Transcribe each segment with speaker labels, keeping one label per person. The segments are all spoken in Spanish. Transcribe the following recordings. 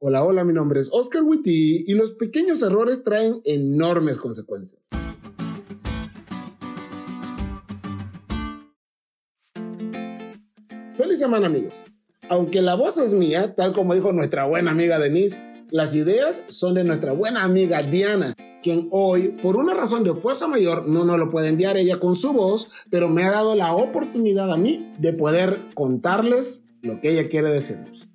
Speaker 1: Hola, hola, mi nombre es Oscar Witty y los pequeños errores traen enormes consecuencias. Feliz semana amigos. Aunque la voz es mía, tal como dijo nuestra buena amiga Denise, las ideas son de nuestra buena amiga Diana, quien hoy, por una razón de fuerza mayor, no nos lo puede enviar ella con su voz, pero me ha dado la oportunidad a mí de poder contarles lo que ella quiere decirnos.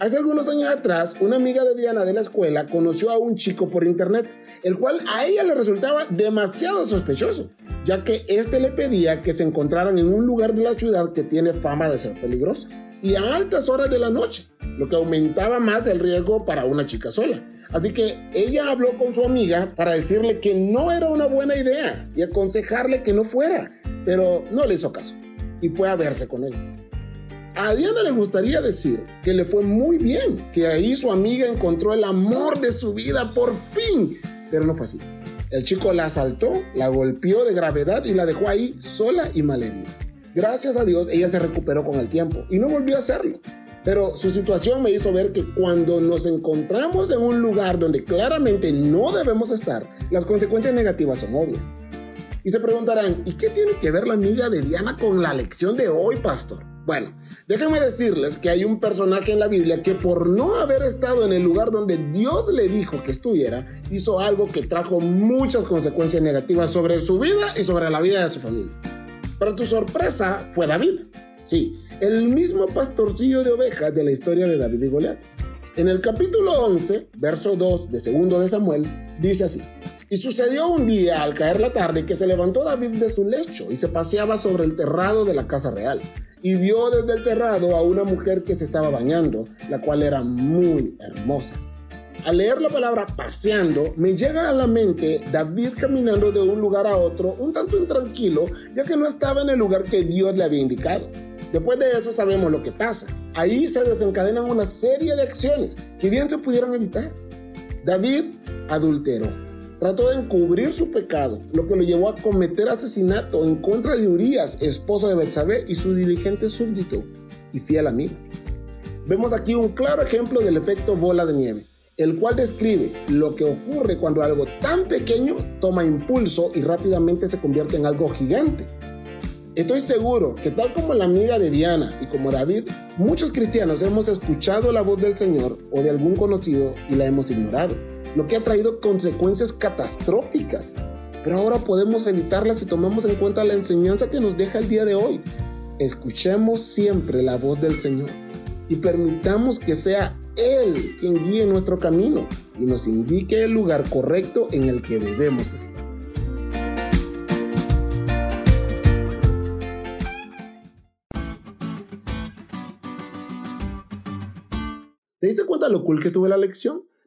Speaker 1: Hace algunos años atrás, una amiga de Diana de la escuela conoció a un chico por internet, el cual a ella le resultaba demasiado sospechoso, ya que éste le pedía que se encontraran en un lugar de la ciudad que tiene fama de ser peligroso, y a altas horas de la noche, lo que aumentaba más el riesgo para una chica sola. Así que ella habló con su amiga para decirle que no era una buena idea y aconsejarle que no fuera, pero no le hizo caso y fue a verse con él. A Diana le gustaría decir que le fue muy bien, que ahí su amiga encontró el amor de su vida por fin, pero no fue así. El chico la asaltó, la golpeó de gravedad y la dejó ahí sola y malherida. Gracias a Dios ella se recuperó con el tiempo y no volvió a hacerlo. Pero su situación me hizo ver que cuando nos encontramos en un lugar donde claramente no debemos estar, las consecuencias negativas son obvias. Y se preguntarán, ¿y qué tiene que ver la amiga de Diana con la lección de hoy, pastor? Bueno, déjenme decirles que hay un personaje en la Biblia que por no haber estado en el lugar donde Dios le dijo que estuviera, hizo algo que trajo muchas consecuencias negativas sobre su vida y sobre la vida de su familia. Para tu sorpresa, fue David. Sí, el mismo pastorcillo de ovejas de la historia de David y Goliat. En el capítulo 11, verso 2 de segundo de Samuel, dice así. Y sucedió un día al caer la tarde que se levantó David de su lecho y se paseaba sobre el terrado de la casa real y vio desde el terrado a una mujer que se estaba bañando, la cual era muy hermosa. Al leer la palabra paseando, me llega a la mente David caminando de un lugar a otro un tanto intranquilo, ya que no estaba en el lugar que Dios le había indicado. Después de eso sabemos lo que pasa. Ahí se desencadenan una serie de acciones que bien se pudieron evitar. David adulteró trató de encubrir su pecado, lo que lo llevó a cometer asesinato en contra de Urias, esposo de Betsabé y su dirigente súbdito y fiel amigo. Vemos aquí un claro ejemplo del efecto bola de nieve, el cual describe lo que ocurre cuando algo tan pequeño toma impulso y rápidamente se convierte en algo gigante. Estoy seguro que tal como la amiga de Diana y como David, muchos cristianos hemos escuchado la voz del Señor o de algún conocido y la hemos ignorado lo que ha traído consecuencias catastróficas. Pero ahora podemos evitarlas si tomamos en cuenta la enseñanza que nos deja el día de hoy. Escuchemos siempre la voz del Señor y permitamos que sea Él quien guíe nuestro camino y nos indique el lugar correcto en el que debemos estar. ¿Te diste cuenta lo cool que estuvo la lección?